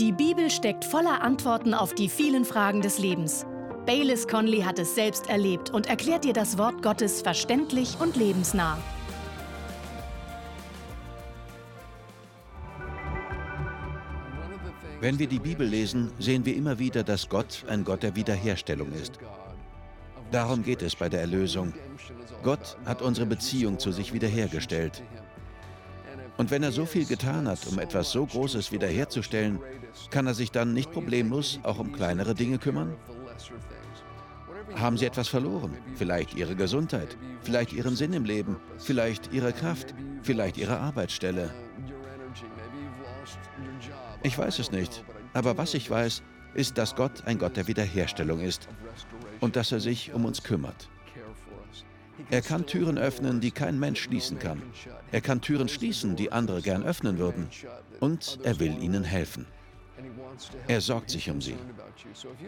Die Bibel steckt voller Antworten auf die vielen Fragen des Lebens. Baylis Conley hat es selbst erlebt und erklärt dir das Wort Gottes verständlich und lebensnah. Wenn wir die Bibel lesen, sehen wir immer wieder, dass Gott ein Gott der Wiederherstellung ist. Darum geht es bei der Erlösung. Gott hat unsere Beziehung zu sich wiederhergestellt. Und wenn er so viel getan hat, um etwas so Großes wiederherzustellen, kann er sich dann nicht problemlos auch um kleinere Dinge kümmern? Haben Sie etwas verloren? Vielleicht Ihre Gesundheit, vielleicht Ihren Sinn im Leben, vielleicht Ihre Kraft, vielleicht Ihre Arbeitsstelle. Ich weiß es nicht, aber was ich weiß, ist, dass Gott ein Gott der Wiederherstellung ist und dass er sich um uns kümmert. Er kann Türen öffnen, die kein Mensch schließen kann. Er kann Türen schließen, die andere gern öffnen würden. Und er will ihnen helfen. Er sorgt sich um sie.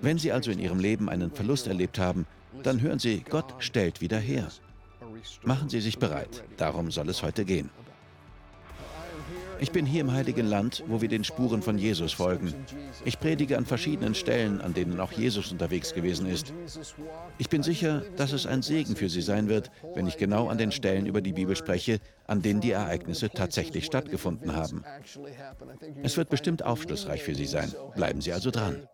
Wenn Sie also in Ihrem Leben einen Verlust erlebt haben, dann hören Sie, Gott stellt wieder her. Machen Sie sich bereit, darum soll es heute gehen. Ich bin hier im Heiligen Land, wo wir den Spuren von Jesus folgen. Ich predige an verschiedenen Stellen, an denen auch Jesus unterwegs gewesen ist. Ich bin sicher, dass es ein Segen für Sie sein wird, wenn ich genau an den Stellen über die Bibel spreche, an denen die Ereignisse tatsächlich stattgefunden haben. Es wird bestimmt aufschlussreich für Sie sein. Bleiben Sie also dran.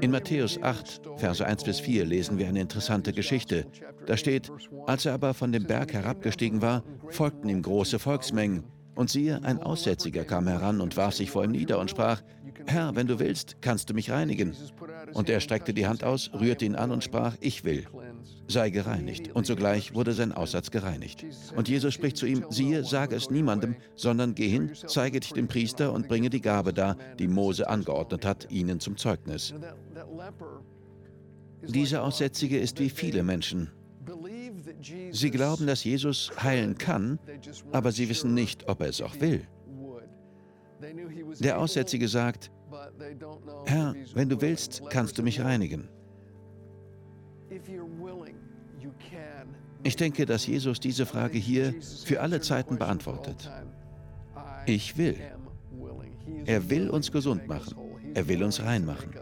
In Matthäus 8, Verse 1 bis 4 lesen wir eine interessante Geschichte. Da steht, als er aber von dem Berg herabgestiegen war, folgten ihm große Volksmengen. Und siehe, ein Aussätziger kam heran und warf sich vor ihm nieder und sprach, Herr, wenn du willst, kannst du mich reinigen. Und er streckte die Hand aus, rührte ihn an und sprach, ich will sei gereinigt. Und sogleich wurde sein Aussatz gereinigt. Und Jesus spricht zu ihm, siehe, sage es niemandem, sondern geh hin, zeige dich dem Priester und bringe die Gabe dar, die Mose angeordnet hat, ihnen zum Zeugnis. Dieser Aussätzige ist wie viele Menschen. Sie glauben, dass Jesus heilen kann, aber sie wissen nicht, ob er es auch will. Der Aussätzige sagt, Herr, wenn du willst, kannst du mich reinigen. Ich denke, dass Jesus diese Frage hier für alle Zeiten beantwortet. Ich will. Er will uns gesund machen. Er will uns rein machen.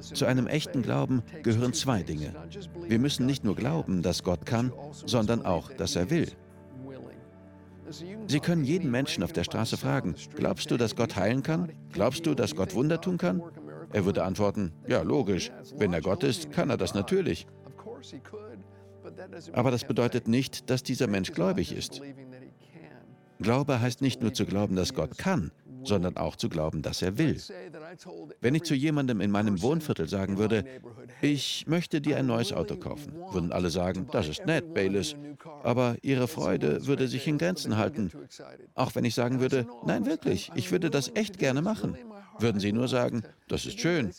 Zu einem echten Glauben gehören zwei Dinge. Wir müssen nicht nur glauben, dass Gott kann, sondern auch, dass er will. Sie können jeden Menschen auf der Straße fragen, glaubst du, dass Gott heilen kann? Glaubst du, dass Gott Wunder tun kann? Er würde antworten, ja, logisch. Wenn er Gott ist, kann er das natürlich. Aber das bedeutet nicht, dass dieser Mensch gläubig ist. Glaube heißt nicht nur zu glauben, dass Gott kann, sondern auch zu glauben, dass er will. Wenn ich zu jemandem in meinem Wohnviertel sagen würde, ich möchte dir ein neues Auto kaufen, würden alle sagen, das ist nett, Baylis, aber ihre Freude würde sich in Grenzen halten. Auch wenn ich sagen würde, nein, wirklich, ich würde das echt gerne machen, würden sie nur sagen, das ist schön.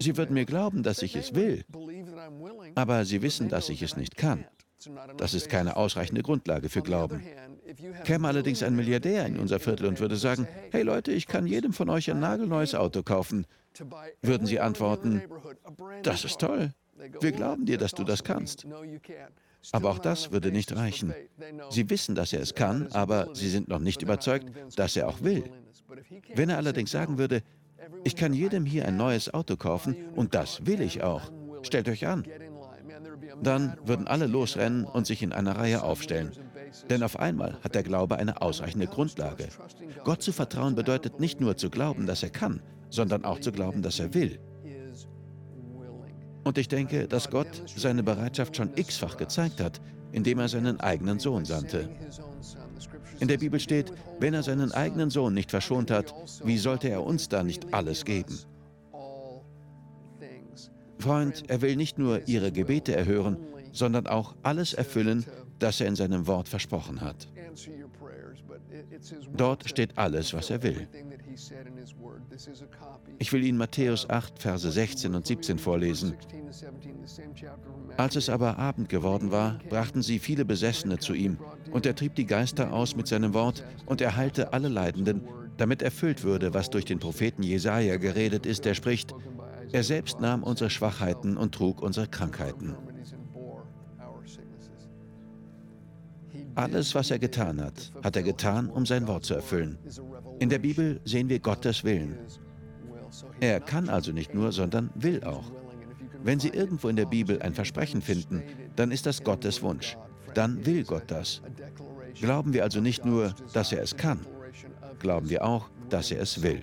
Sie würden mir glauben, dass ich es will, aber sie wissen, dass ich es nicht kann. Das ist keine ausreichende Grundlage für Glauben. Käme allerdings ein Milliardär in unser Viertel und würde sagen, hey Leute, ich kann jedem von euch ein nagelneues Auto kaufen, würden sie antworten, das ist toll. Wir glauben dir, dass du das kannst. Aber auch das würde nicht reichen. Sie wissen, dass er es kann, aber sie sind noch nicht überzeugt, dass er auch will. Wenn er allerdings sagen würde, ich kann jedem hier ein neues Auto kaufen und das will ich auch, stellt euch an, dann würden alle losrennen und sich in einer Reihe aufstellen. Denn auf einmal hat der Glaube eine ausreichende Grundlage. Gott zu vertrauen bedeutet nicht nur zu glauben, dass er kann, sondern auch zu glauben, dass er will. Und ich denke, dass Gott seine Bereitschaft schon x-fach gezeigt hat, indem er seinen eigenen Sohn sandte. In der Bibel steht, wenn er seinen eigenen Sohn nicht verschont hat, wie sollte er uns da nicht alles geben? Freund, er will nicht nur ihre Gebete erhören, sondern auch alles erfüllen, das er in seinem Wort versprochen hat. Dort steht alles, was er will. Ich will Ihnen Matthäus 8, Verse 16 und 17 vorlesen. Als es aber Abend geworden war, brachten sie viele Besessene zu ihm, und er trieb die Geister aus mit seinem Wort und er heilte alle Leidenden, damit erfüllt würde, was durch den Propheten Jesaja geredet ist, der spricht: er selbst nahm unsere Schwachheiten und trug unsere Krankheiten. Alles, was er getan hat, hat er getan, um sein Wort zu erfüllen. In der Bibel sehen wir Gottes Willen. Er kann also nicht nur, sondern will auch. Wenn Sie irgendwo in der Bibel ein Versprechen finden, dann ist das Gottes Wunsch. Dann will Gott das. Glauben wir also nicht nur, dass er es kann, glauben wir auch, dass er es will.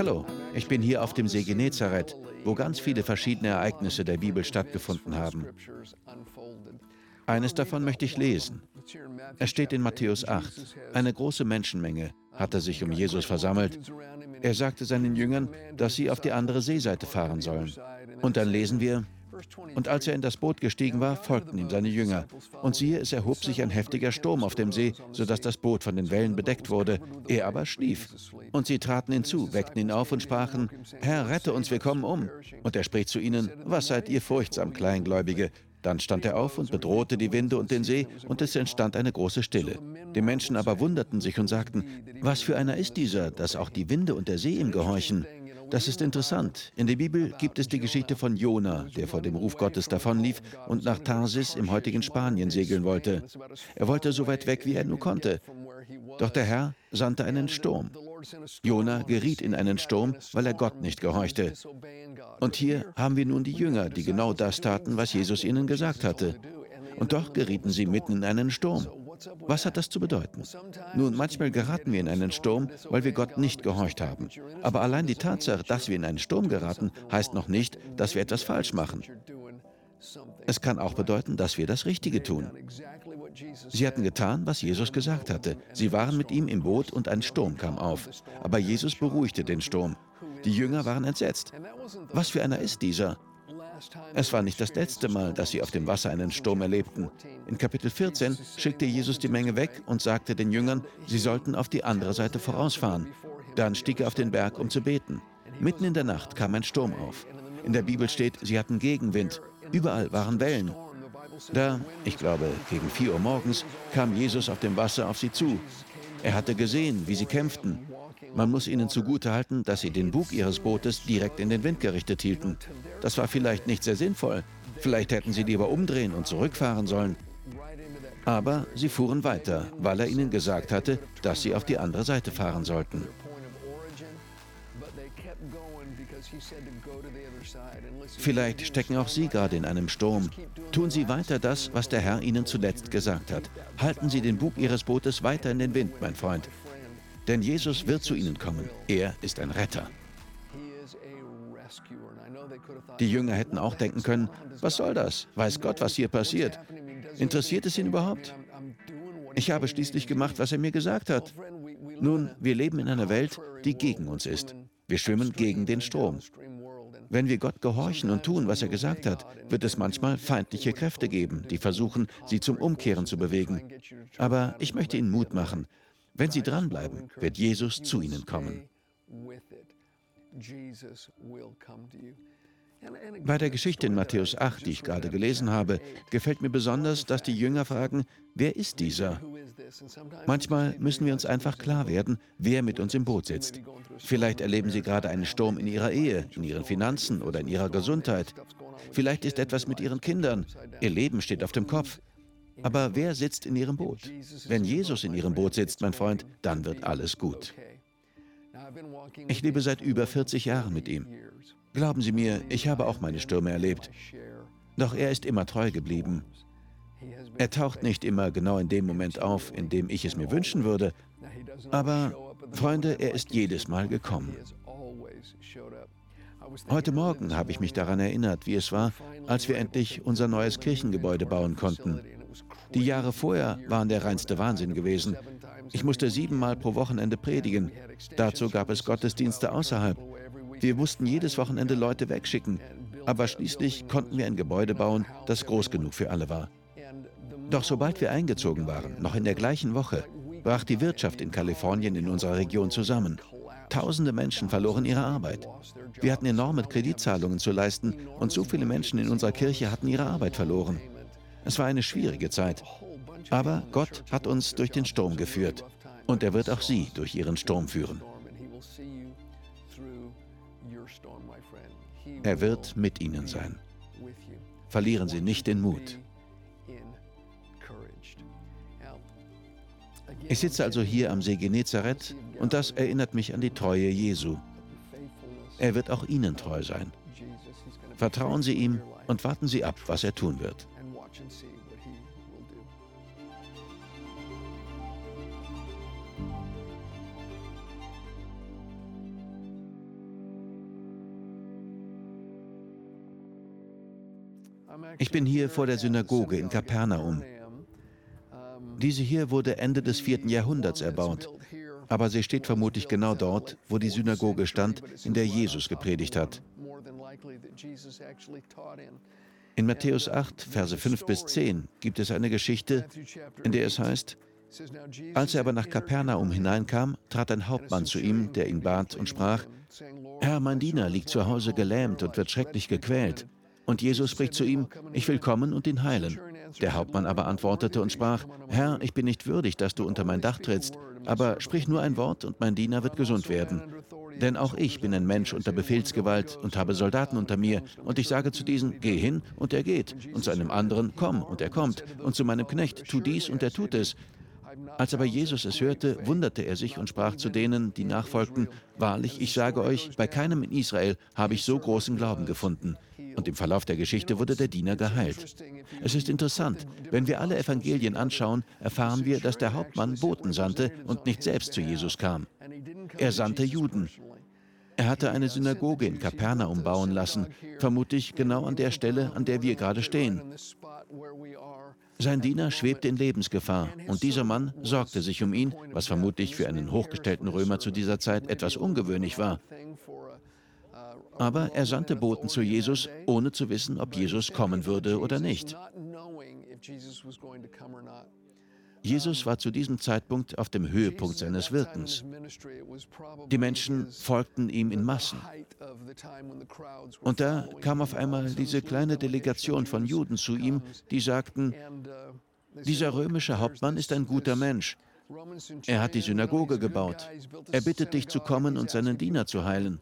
Hallo, ich bin hier auf dem See Genezareth, wo ganz viele verschiedene Ereignisse der Bibel stattgefunden haben. Eines davon möchte ich lesen. Es steht in Matthäus 8. Eine große Menschenmenge hatte sich um Jesus versammelt. Er sagte seinen Jüngern, dass sie auf die andere Seeseite fahren sollen. Und dann lesen wir, und als er in das Boot gestiegen war, folgten ihm seine Jünger. Und siehe, es erhob sich ein heftiger Sturm auf dem See, sodass das Boot von den Wellen bedeckt wurde. Er aber schlief. Und sie traten hinzu, weckten ihn auf und sprachen, Herr, rette uns, wir kommen um. Und er spricht zu ihnen, was seid ihr furchtsam, Kleingläubige? Dann stand er auf und bedrohte die Winde und den See, und es entstand eine große Stille. Die Menschen aber wunderten sich und sagten, was für einer ist dieser, dass auch die Winde und der See ihm gehorchen? Das ist interessant. In der Bibel gibt es die Geschichte von Jona, der vor dem Ruf Gottes davonlief und nach Tarsis im heutigen Spanien segeln wollte. Er wollte so weit weg, wie er nur konnte. Doch der Herr sandte einen Sturm. Jona geriet in einen Sturm, weil er Gott nicht gehorchte. Und hier haben wir nun die Jünger, die genau das taten, was Jesus ihnen gesagt hatte. Und doch gerieten sie mitten in einen Sturm. Was hat das zu bedeuten? Nun, manchmal geraten wir in einen Sturm, weil wir Gott nicht gehorcht haben. Aber allein die Tatsache, dass wir in einen Sturm geraten, heißt noch nicht, dass wir etwas falsch machen. Es kann auch bedeuten, dass wir das Richtige tun. Sie hatten getan, was Jesus gesagt hatte. Sie waren mit ihm im Boot und ein Sturm kam auf. Aber Jesus beruhigte den Sturm. Die Jünger waren entsetzt. Was für einer ist dieser? Es war nicht das letzte Mal, dass sie auf dem Wasser einen Sturm erlebten. In Kapitel 14 schickte Jesus die Menge weg und sagte den Jüngern, sie sollten auf die andere Seite vorausfahren. Dann stieg er auf den Berg, um zu beten. Mitten in der Nacht kam ein Sturm auf. In der Bibel steht, sie hatten Gegenwind. Überall waren Wellen. Da, ich glaube, gegen 4 Uhr morgens, kam Jesus auf dem Wasser auf sie zu. Er hatte gesehen, wie sie kämpften. Man muss ihnen zugutehalten, dass sie den Bug ihres Bootes direkt in den Wind gerichtet hielten. Das war vielleicht nicht sehr sinnvoll. Vielleicht hätten sie lieber umdrehen und zurückfahren sollen. Aber sie fuhren weiter, weil er ihnen gesagt hatte, dass sie auf die andere Seite fahren sollten. Vielleicht stecken auch Sie gerade in einem Sturm. Tun Sie weiter das, was der Herr Ihnen zuletzt gesagt hat. Halten Sie den Bug Ihres Bootes weiter in den Wind, mein Freund. Denn Jesus wird zu ihnen kommen. Er ist ein Retter. Die Jünger hätten auch denken können, was soll das? Weiß Gott, was hier passiert? Interessiert es ihn überhaupt? Ich habe schließlich gemacht, was er mir gesagt hat. Nun, wir leben in einer Welt, die gegen uns ist. Wir schwimmen gegen den Strom. Wenn wir Gott gehorchen und tun, was er gesagt hat, wird es manchmal feindliche Kräfte geben, die versuchen, sie zum Umkehren zu bewegen. Aber ich möchte Ihnen Mut machen. Wenn sie dranbleiben, wird Jesus zu ihnen kommen. Bei der Geschichte in Matthäus 8, die ich gerade gelesen habe, gefällt mir besonders, dass die Jünger fragen, wer ist dieser? Manchmal müssen wir uns einfach klar werden, wer mit uns im Boot sitzt. Vielleicht erleben Sie gerade einen Sturm in Ihrer Ehe, in Ihren Finanzen oder in Ihrer Gesundheit. Vielleicht ist etwas mit Ihren Kindern. Ihr Leben steht auf dem Kopf. Aber wer sitzt in Ihrem Boot? Wenn Jesus in Ihrem Boot sitzt, mein Freund, dann wird alles gut. Ich lebe seit über 40 Jahren mit ihm. Glauben Sie mir, ich habe auch meine Stürme erlebt. Doch er ist immer treu geblieben. Er taucht nicht immer genau in dem Moment auf, in dem ich es mir wünschen würde, aber Freunde, er ist jedes Mal gekommen. Heute Morgen habe ich mich daran erinnert, wie es war, als wir endlich unser neues Kirchengebäude bauen konnten. Die Jahre vorher waren der reinste Wahnsinn gewesen. Ich musste siebenmal pro Wochenende predigen. Dazu gab es Gottesdienste außerhalb. Wir mussten jedes Wochenende Leute wegschicken. Aber schließlich konnten wir ein Gebäude bauen, das groß genug für alle war. Doch sobald wir eingezogen waren, noch in der gleichen Woche, brach die Wirtschaft in Kalifornien in unserer Region zusammen. Tausende Menschen verloren ihre Arbeit. Wir hatten enorme Kreditzahlungen zu leisten und so viele Menschen in unserer Kirche hatten ihre Arbeit verloren. Es war eine schwierige Zeit. Aber Gott hat uns durch den Sturm geführt und er wird auch Sie durch Ihren Sturm führen. Er wird mit Ihnen sein. Verlieren Sie nicht den Mut. Ich sitze also hier am See Genezareth und das erinnert mich an die Treue Jesu. Er wird auch Ihnen treu sein. Vertrauen Sie ihm und warten Sie ab, was er tun wird. Ich bin hier vor der Synagoge in Kapernaum. Diese hier wurde Ende des vierten Jahrhunderts erbaut, aber sie steht vermutlich genau dort, wo die Synagoge stand, in der Jesus gepredigt hat. In Matthäus 8, Verse 5 bis 10 gibt es eine Geschichte, in der es heißt, als er aber nach Kapernaum hineinkam, trat ein Hauptmann zu ihm, der ihn bat und sprach, Herr, mein Diener liegt zu Hause gelähmt und wird schrecklich gequält. Und Jesus spricht zu ihm, ich will kommen und ihn heilen. Der Hauptmann aber antwortete und sprach, Herr, ich bin nicht würdig, dass du unter mein Dach trittst, aber sprich nur ein Wort und mein Diener wird gesund werden. Denn auch ich bin ein Mensch unter Befehlsgewalt und habe Soldaten unter mir, und ich sage zu diesen, geh hin, und er geht, und zu einem anderen, komm, und er kommt, und zu meinem Knecht, tu dies, und er tut es. Als aber Jesus es hörte, wunderte er sich und sprach zu denen, die nachfolgten, Wahrlich, ich sage euch, bei keinem in Israel habe ich so großen Glauben gefunden. Und im Verlauf der Geschichte wurde der Diener geheilt. Es ist interessant, wenn wir alle Evangelien anschauen, erfahren wir, dass der Hauptmann Boten sandte und nicht selbst zu Jesus kam. Er sandte Juden. Er hatte eine Synagoge in Kapernaum bauen lassen, vermutlich genau an der Stelle, an der wir gerade stehen. Sein Diener schwebte in Lebensgefahr und dieser Mann sorgte sich um ihn, was vermutlich für einen hochgestellten Römer zu dieser Zeit etwas ungewöhnlich war. Aber er sandte Boten zu Jesus, ohne zu wissen, ob Jesus kommen würde oder nicht. Jesus war zu diesem Zeitpunkt auf dem Höhepunkt seines Wirkens. Die Menschen folgten ihm in Massen. Und da kam auf einmal diese kleine Delegation von Juden zu ihm, die sagten, dieser römische Hauptmann ist ein guter Mensch. Er hat die Synagoge gebaut. Er bittet dich zu kommen und seinen Diener zu heilen.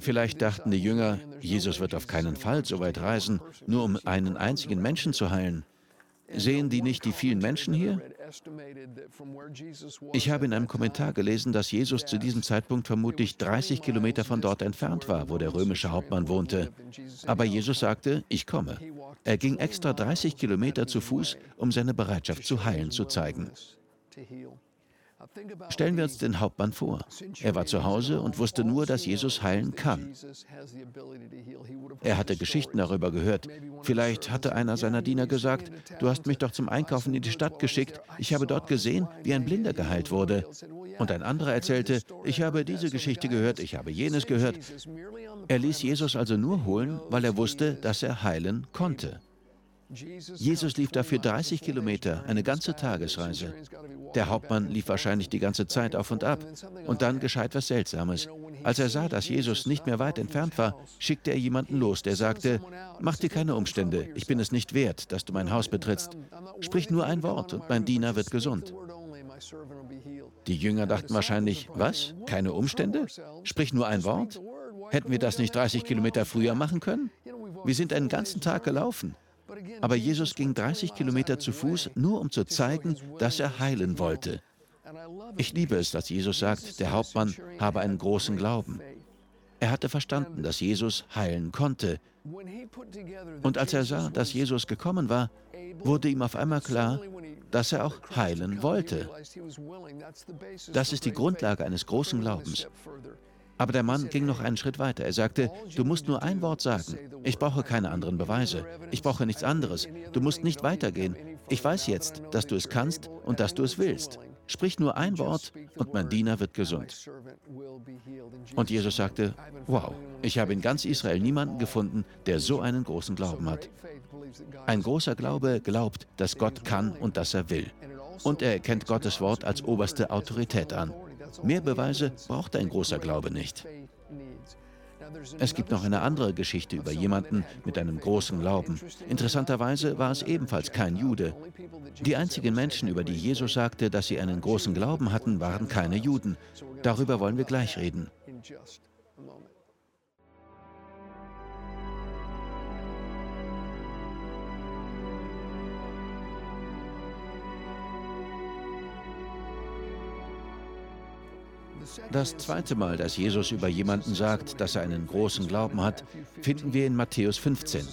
Vielleicht dachten die Jünger, Jesus wird auf keinen Fall so weit reisen, nur um einen einzigen Menschen zu heilen. Sehen die nicht die vielen Menschen hier? Ich habe in einem Kommentar gelesen, dass Jesus zu diesem Zeitpunkt vermutlich 30 Kilometer von dort entfernt war, wo der römische Hauptmann wohnte. Aber Jesus sagte, ich komme. Er ging extra 30 Kilometer zu Fuß, um seine Bereitschaft zu heilen zu zeigen. Stellen wir uns den Hauptmann vor. Er war zu Hause und wusste nur, dass Jesus heilen kann. Er hatte Geschichten darüber gehört. Vielleicht hatte einer seiner Diener gesagt, du hast mich doch zum Einkaufen in die Stadt geschickt. Ich habe dort gesehen, wie ein Blinder geheilt wurde. Und ein anderer erzählte, ich habe diese Geschichte gehört, ich habe jenes gehört. Er ließ Jesus also nur holen, weil er wusste, dass er heilen konnte. Jesus lief dafür 30 Kilometer, eine ganze Tagesreise. Der Hauptmann lief wahrscheinlich die ganze Zeit auf und ab. Und dann geschah etwas Seltsames. Als er sah, dass Jesus nicht mehr weit entfernt war, schickte er jemanden los, der sagte, Mach dir keine Umstände, ich bin es nicht wert, dass du mein Haus betrittst. Sprich nur ein Wort und mein Diener wird gesund. Die Jünger dachten wahrscheinlich, was? Keine Umstände? Sprich nur ein Wort? Hätten wir das nicht 30 Kilometer früher machen können? Wir sind einen ganzen Tag gelaufen. Aber Jesus ging 30 Kilometer zu Fuß, nur um zu zeigen, dass er heilen wollte. Ich liebe es, dass Jesus sagt, der Hauptmann habe einen großen Glauben. Er hatte verstanden, dass Jesus heilen konnte. Und als er sah, dass Jesus gekommen war, wurde ihm auf einmal klar, dass er auch heilen wollte. Das ist die Grundlage eines großen Glaubens. Aber der Mann ging noch einen Schritt weiter. Er sagte, du musst nur ein Wort sagen. Ich brauche keine anderen Beweise. Ich brauche nichts anderes. Du musst nicht weitergehen. Ich weiß jetzt, dass du es kannst und dass du es willst. Sprich nur ein Wort und mein Diener wird gesund. Und Jesus sagte, wow, ich habe in ganz Israel niemanden gefunden, der so einen großen Glauben hat. Ein großer Glaube glaubt, dass Gott kann und dass er will. Und er erkennt Gottes Wort als oberste Autorität an. Mehr Beweise braucht ein großer Glaube nicht. Es gibt noch eine andere Geschichte über jemanden mit einem großen Glauben. Interessanterweise war es ebenfalls kein Jude. Die einzigen Menschen, über die Jesus sagte, dass sie einen großen Glauben hatten, waren keine Juden. Darüber wollen wir gleich reden. Das zweite Mal, dass Jesus über jemanden sagt, dass er einen großen Glauben hat, finden wir in Matthäus 15.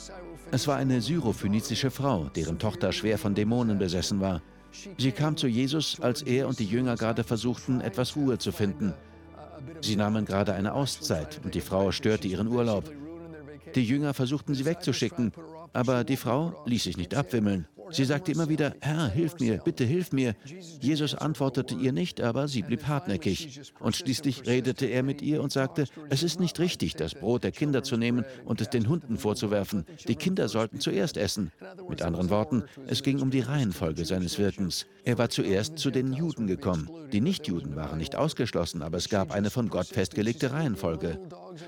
Es war eine syrophönizische Frau, deren Tochter schwer von Dämonen besessen war. Sie kam zu Jesus, als er und die Jünger gerade versuchten, etwas Ruhe zu finden. Sie nahmen gerade eine Auszeit und die Frau störte ihren Urlaub. Die Jünger versuchten sie wegzuschicken, aber die Frau ließ sich nicht abwimmeln. Sie sagte immer wieder, Herr, hilf mir, bitte hilf mir. Jesus antwortete ihr nicht, aber sie blieb hartnäckig. Und schließlich redete er mit ihr und sagte, es ist nicht richtig, das Brot der Kinder zu nehmen und es den Hunden vorzuwerfen. Die Kinder sollten zuerst essen. Mit anderen Worten, es ging um die Reihenfolge seines Wirkens. Er war zuerst zu den Juden gekommen. Die Nichtjuden waren nicht ausgeschlossen, aber es gab eine von Gott festgelegte Reihenfolge.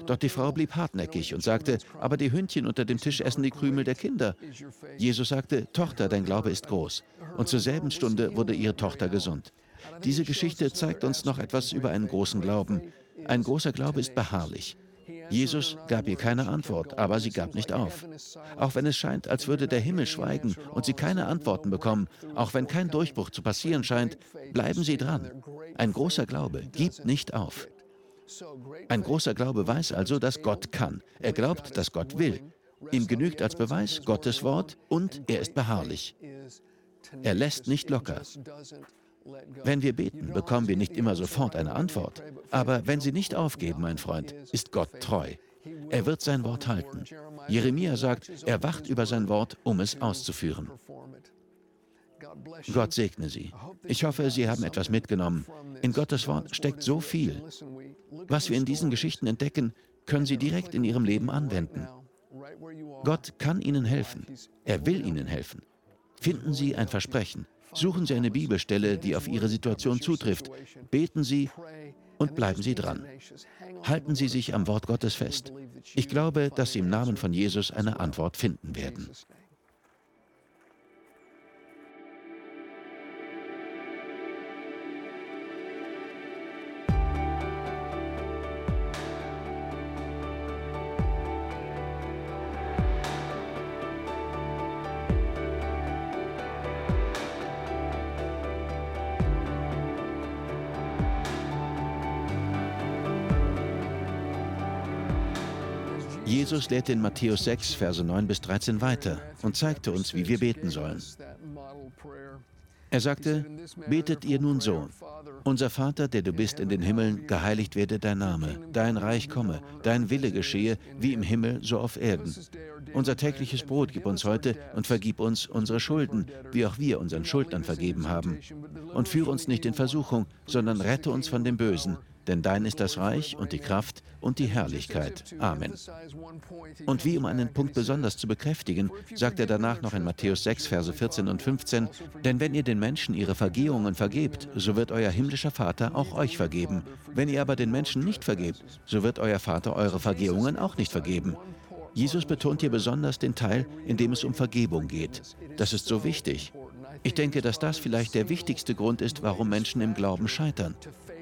Doch die Frau blieb hartnäckig und sagte, aber die Hündchen unter dem Tisch essen die Krümel der Kinder. Jesus sagte, Tochter, dein Glaube ist groß. Und zur selben Stunde wurde ihre Tochter gesund. Diese Geschichte zeigt uns noch etwas über einen großen Glauben. Ein großer Glaube ist beharrlich. Jesus gab ihr keine Antwort, aber sie gab nicht auf. Auch wenn es scheint, als würde der Himmel schweigen und sie keine Antworten bekommen, auch wenn kein Durchbruch zu passieren scheint, bleiben sie dran. Ein großer Glaube gibt nicht auf. Ein großer Glaube weiß also, dass Gott kann. Er glaubt, dass Gott will. Ihm genügt als Beweis Gottes Wort und er ist beharrlich. Er lässt nicht locker. Wenn wir beten, bekommen wir nicht immer sofort eine Antwort. Aber wenn Sie nicht aufgeben, mein Freund, ist Gott treu. Er wird sein Wort halten. Jeremia sagt, er wacht über sein Wort, um es auszuführen. Gott segne Sie. Ich hoffe, Sie haben etwas mitgenommen. In Gottes Wort steckt so viel. Was wir in diesen Geschichten entdecken, können Sie direkt in Ihrem Leben anwenden. Gott kann Ihnen helfen. Er will Ihnen helfen. Finden Sie ein Versprechen. Suchen Sie eine Bibelstelle, die auf Ihre Situation zutrifft. Beten Sie und bleiben Sie dran. Halten Sie sich am Wort Gottes fest. Ich glaube, dass Sie im Namen von Jesus eine Antwort finden werden. Jesus lehrte in Matthäus 6, Verse 9 bis 13 weiter und zeigte uns, wie wir beten sollen. Er sagte, betet ihr nun so, unser Vater, der du bist in den Himmeln, geheiligt werde dein Name, dein Reich komme, dein Wille geschehe, wie im Himmel, so auf Erden. Unser tägliches Brot gib uns heute und vergib uns unsere Schulden, wie auch wir unseren Schuldnern vergeben haben. Und führe uns nicht in Versuchung, sondern rette uns von dem Bösen, denn dein ist das Reich und die Kraft und die Herrlichkeit. Amen. Und wie um einen Punkt besonders zu bekräftigen, sagt er danach noch in Matthäus 6, Verse 14 und 15, denn wenn ihr den Menschen ihre Vergehungen vergebt, so wird euer himmlischer Vater auch euch vergeben. Wenn ihr aber den Menschen nicht vergebt, so wird euer Vater eure Vergehungen auch nicht vergeben. Jesus betont hier besonders den Teil, in dem es um Vergebung geht. Das ist so wichtig. Ich denke, dass das vielleicht der wichtigste Grund ist, warum Menschen im Glauben scheitern.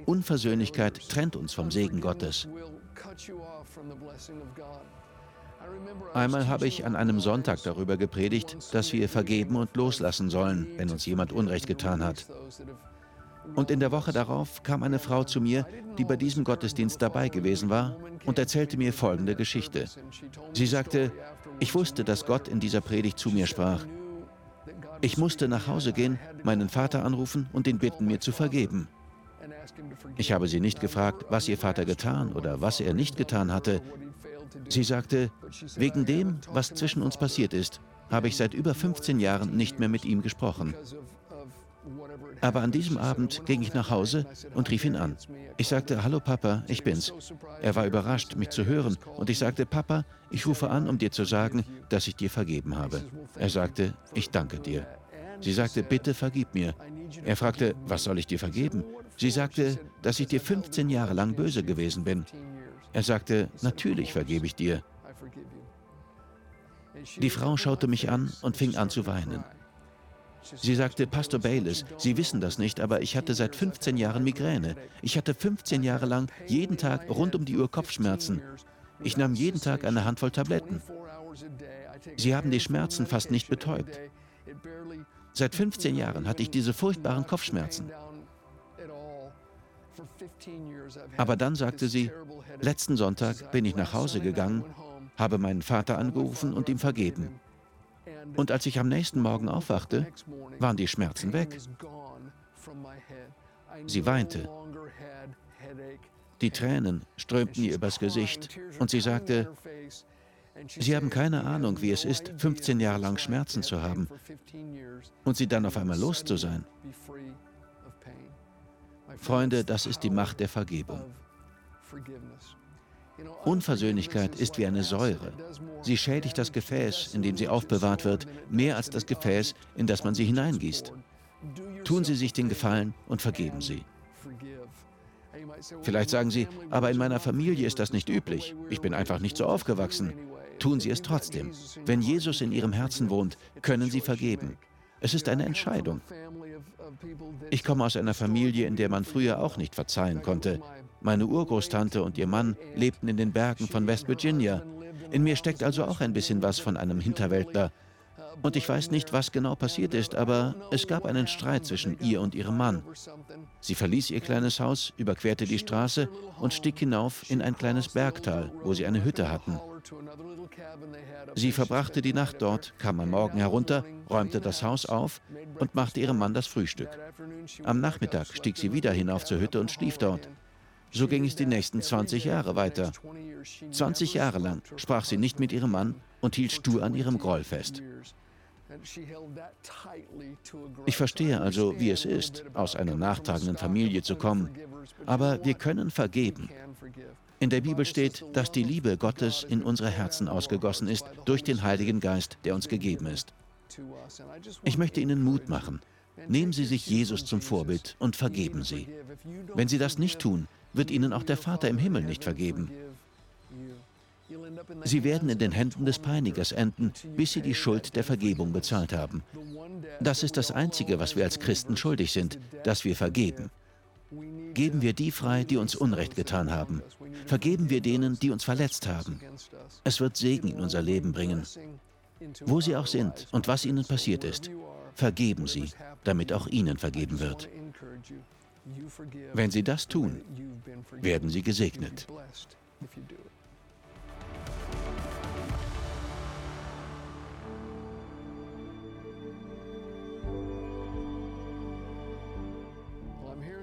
Unversöhnlichkeit trennt uns vom Segen Gottes. Einmal habe ich an einem Sonntag darüber gepredigt, dass wir vergeben und loslassen sollen, wenn uns jemand Unrecht getan hat. Und in der Woche darauf kam eine Frau zu mir, die bei diesem Gottesdienst dabei gewesen war, und erzählte mir folgende Geschichte. Sie sagte, ich wusste, dass Gott in dieser Predigt zu mir sprach. Ich musste nach Hause gehen, meinen Vater anrufen und ihn bitten, mir zu vergeben. Ich habe sie nicht gefragt, was ihr Vater getan oder was er nicht getan hatte. Sie sagte, wegen dem, was zwischen uns passiert ist, habe ich seit über 15 Jahren nicht mehr mit ihm gesprochen. Aber an diesem Abend ging ich nach Hause und rief ihn an. Ich sagte, hallo Papa, ich bin's. Er war überrascht, mich zu hören, und ich sagte, Papa, ich rufe an, um dir zu sagen, dass ich dir vergeben habe. Er sagte, ich danke dir. Sie sagte, bitte vergib mir. Er fragte, was soll ich dir vergeben? Sie sagte, dass ich dir 15 Jahre lang böse gewesen bin. Er sagte, natürlich vergebe ich dir. Die Frau schaute mich an und fing an zu weinen. Sie sagte, Pastor Baylis, Sie wissen das nicht, aber ich hatte seit 15 Jahren Migräne. Ich hatte 15 Jahre lang jeden Tag rund um die Uhr Kopfschmerzen. Ich nahm jeden Tag eine Handvoll Tabletten. Sie haben die Schmerzen fast nicht betäubt. Seit 15 Jahren hatte ich diese furchtbaren Kopfschmerzen. Aber dann sagte sie, letzten Sonntag bin ich nach Hause gegangen, habe meinen Vater angerufen und ihm vergeben. Und als ich am nächsten Morgen aufwachte, waren die Schmerzen weg. Sie weinte. Die Tränen strömten ihr übers Gesicht und sie sagte, Sie haben keine Ahnung, wie es ist, 15 Jahre lang Schmerzen zu haben und sie dann auf einmal los zu sein. Freunde, das ist die Macht der Vergebung. Unversöhnlichkeit ist wie eine Säure. Sie schädigt das Gefäß, in dem sie aufbewahrt wird, mehr als das Gefäß, in das man sie hineingießt. Tun Sie sich den Gefallen und vergeben Sie. Vielleicht sagen Sie, aber in meiner Familie ist das nicht üblich. Ich bin einfach nicht so aufgewachsen. Tun Sie es trotzdem. Wenn Jesus in Ihrem Herzen wohnt, können Sie vergeben. Es ist eine Entscheidung. Ich komme aus einer Familie, in der man früher auch nicht verzeihen konnte. Meine Urgroßtante und ihr Mann lebten in den Bergen von West Virginia. In mir steckt also auch ein bisschen was von einem Hinterwäldler. Und ich weiß nicht, was genau passiert ist, aber es gab einen Streit zwischen ihr und ihrem Mann. Sie verließ ihr kleines Haus, überquerte die Straße und stieg hinauf in ein kleines Bergtal, wo sie eine Hütte hatten. Sie verbrachte die Nacht dort, kam am Morgen herunter, räumte das Haus auf und machte ihrem Mann das Frühstück. Am Nachmittag stieg sie wieder hinauf zur Hütte und schlief dort. So ging es die nächsten 20 Jahre weiter. 20 Jahre lang sprach sie nicht mit ihrem Mann und hielt stur an ihrem Groll fest. Ich verstehe also, wie es ist, aus einer nachtragenden Familie zu kommen. Aber wir können vergeben. In der Bibel steht, dass die Liebe Gottes in unsere Herzen ausgegossen ist durch den Heiligen Geist, der uns gegeben ist. Ich möchte Ihnen Mut machen. Nehmen Sie sich Jesus zum Vorbild und vergeben Sie. Wenn Sie das nicht tun, wird Ihnen auch der Vater im Himmel nicht vergeben. Sie werden in den Händen des Peinigers enden, bis sie die Schuld der Vergebung bezahlt haben. Das ist das Einzige, was wir als Christen schuldig sind, dass wir vergeben. Geben wir die frei, die uns Unrecht getan haben. Vergeben wir denen, die uns verletzt haben. Es wird Segen in unser Leben bringen. Wo sie auch sind und was ihnen passiert ist, vergeben sie, damit auch ihnen vergeben wird. Wenn sie das tun, werden sie gesegnet.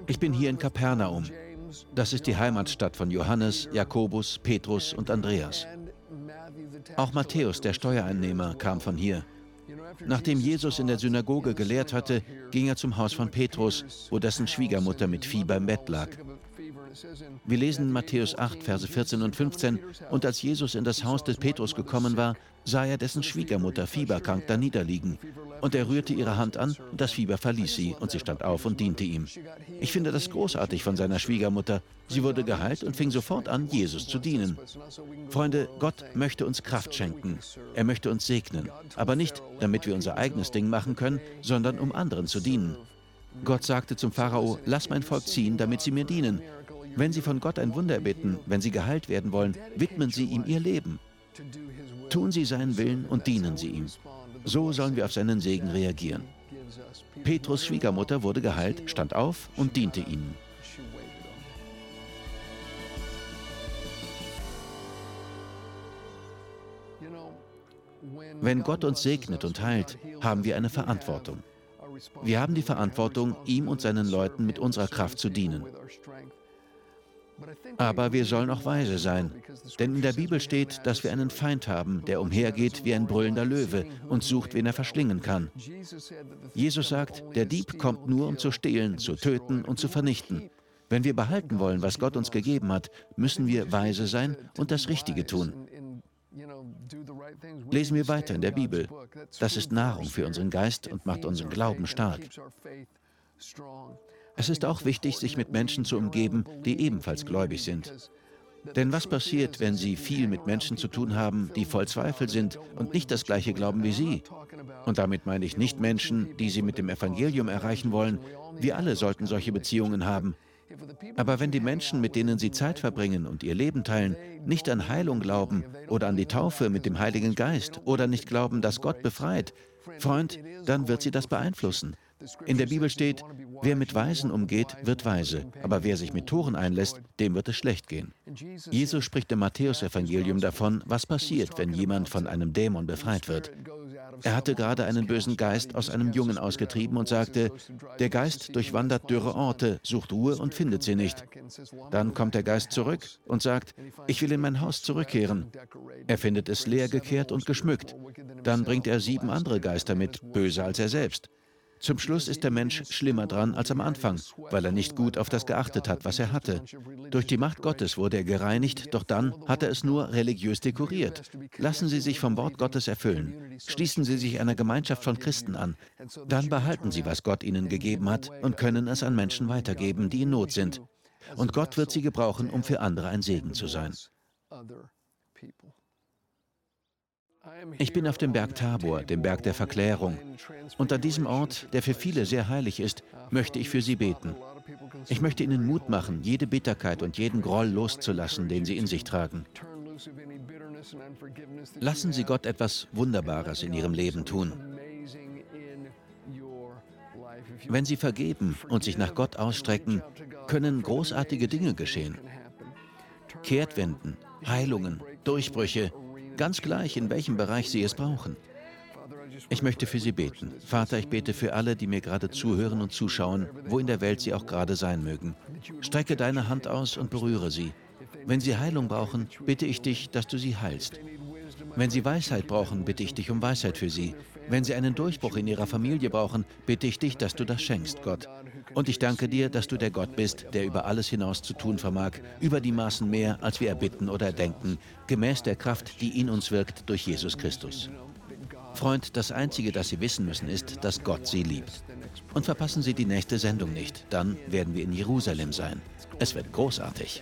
Ich bin hier in Kapernaum. Das ist die Heimatstadt von Johannes, Jakobus, Petrus und Andreas. Auch Matthäus, der Steuereinnehmer, kam von hier. Nachdem Jesus in der Synagoge gelehrt hatte, ging er zum Haus von Petrus, wo dessen Schwiegermutter mit Fieber im Bett lag. Wir lesen Matthäus 8, Verse 14 und 15, und als Jesus in das Haus des Petrus gekommen war, sah er dessen Schwiegermutter fieberkrank da niederliegen. Und er rührte ihre Hand an, und das Fieber verließ sie, und sie stand auf und diente ihm. Ich finde das großartig von seiner Schwiegermutter. Sie wurde geheilt und fing sofort an, Jesus zu dienen. Freunde, Gott möchte uns Kraft schenken. Er möchte uns segnen. Aber nicht, damit wir unser eigenes Ding machen können, sondern um anderen zu dienen. Gott sagte zum Pharao, lass mein Volk ziehen, damit sie mir dienen. Wenn Sie von Gott ein Wunder bitten, wenn Sie geheilt werden wollen, widmen Sie ihm Ihr Leben. Tun Sie seinen Willen und dienen Sie ihm. So sollen wir auf seinen Segen reagieren. Petrus Schwiegermutter wurde geheilt, stand auf und diente ihnen. Wenn Gott uns segnet und heilt, haben wir eine Verantwortung. Wir haben die Verantwortung, ihm und seinen Leuten mit unserer Kraft zu dienen. Aber wir sollen auch weise sein, denn in der Bibel steht, dass wir einen Feind haben, der umhergeht wie ein brüllender Löwe und sucht, wen er verschlingen kann. Jesus sagt, der Dieb kommt nur, um zu stehlen, zu töten und zu vernichten. Wenn wir behalten wollen, was Gott uns gegeben hat, müssen wir weise sein und das Richtige tun. Lesen wir weiter in der Bibel. Das ist Nahrung für unseren Geist und macht unseren Glauben stark. Es ist auch wichtig, sich mit Menschen zu umgeben, die ebenfalls gläubig sind. Denn was passiert, wenn Sie viel mit Menschen zu tun haben, die voll Zweifel sind und nicht das gleiche glauben wie Sie? Und damit meine ich nicht Menschen, die Sie mit dem Evangelium erreichen wollen. Wir alle sollten solche Beziehungen haben. Aber wenn die Menschen, mit denen Sie Zeit verbringen und ihr Leben teilen, nicht an Heilung glauben oder an die Taufe mit dem Heiligen Geist oder nicht glauben, dass Gott befreit, Freund, dann wird sie das beeinflussen. In der Bibel steht, wer mit Weisen umgeht, wird weise, aber wer sich mit Toren einlässt, dem wird es schlecht gehen. Jesus spricht im Matthäusevangelium davon, was passiert, wenn jemand von einem Dämon befreit wird. Er hatte gerade einen bösen Geist aus einem Jungen ausgetrieben und sagte, der Geist durchwandert dürre Orte, sucht Ruhe und findet sie nicht. Dann kommt der Geist zurück und sagt, ich will in mein Haus zurückkehren. Er findet es leer gekehrt und geschmückt. Dann bringt er sieben andere Geister mit, böser als er selbst. Zum Schluss ist der Mensch schlimmer dran als am Anfang, weil er nicht gut auf das geachtet hat, was er hatte. Durch die Macht Gottes wurde er gereinigt, doch dann hat er es nur religiös dekoriert. Lassen Sie sich vom Wort Gottes erfüllen. Schließen Sie sich einer Gemeinschaft von Christen an. Dann behalten Sie, was Gott Ihnen gegeben hat und können es an Menschen weitergeben, die in Not sind. Und Gott wird Sie gebrauchen, um für andere ein Segen zu sein. Ich bin auf dem Berg Tabor, dem Berg der Verklärung. Und an diesem Ort, der für viele sehr heilig ist, möchte ich für Sie beten. Ich möchte Ihnen Mut machen, jede Bitterkeit und jeden Groll loszulassen, den Sie in sich tragen. Lassen Sie Gott etwas Wunderbares in Ihrem Leben tun. Wenn Sie vergeben und sich nach Gott ausstrecken, können großartige Dinge geschehen. Kehrtwenden, Heilungen, Durchbrüche, ganz gleich, in welchem Bereich Sie es brauchen. Ich möchte für Sie beten. Vater, ich bete für alle, die mir gerade zuhören und zuschauen, wo in der Welt sie auch gerade sein mögen. Strecke deine Hand aus und berühre sie. Wenn sie Heilung brauchen, bitte ich dich, dass du sie heilst. Wenn sie Weisheit brauchen, bitte ich dich um Weisheit für sie. Wenn sie einen Durchbruch in ihrer Familie brauchen, bitte ich dich, dass du das schenkst, Gott. Und ich danke dir, dass du der Gott bist, der über alles hinaus zu tun vermag, über die Maßen mehr, als wir erbitten oder denken, gemäß der Kraft, die in uns wirkt durch Jesus Christus. Freund, das Einzige, das Sie wissen müssen, ist, dass Gott Sie liebt. Und verpassen Sie die nächste Sendung nicht, dann werden wir in Jerusalem sein. Es wird großartig.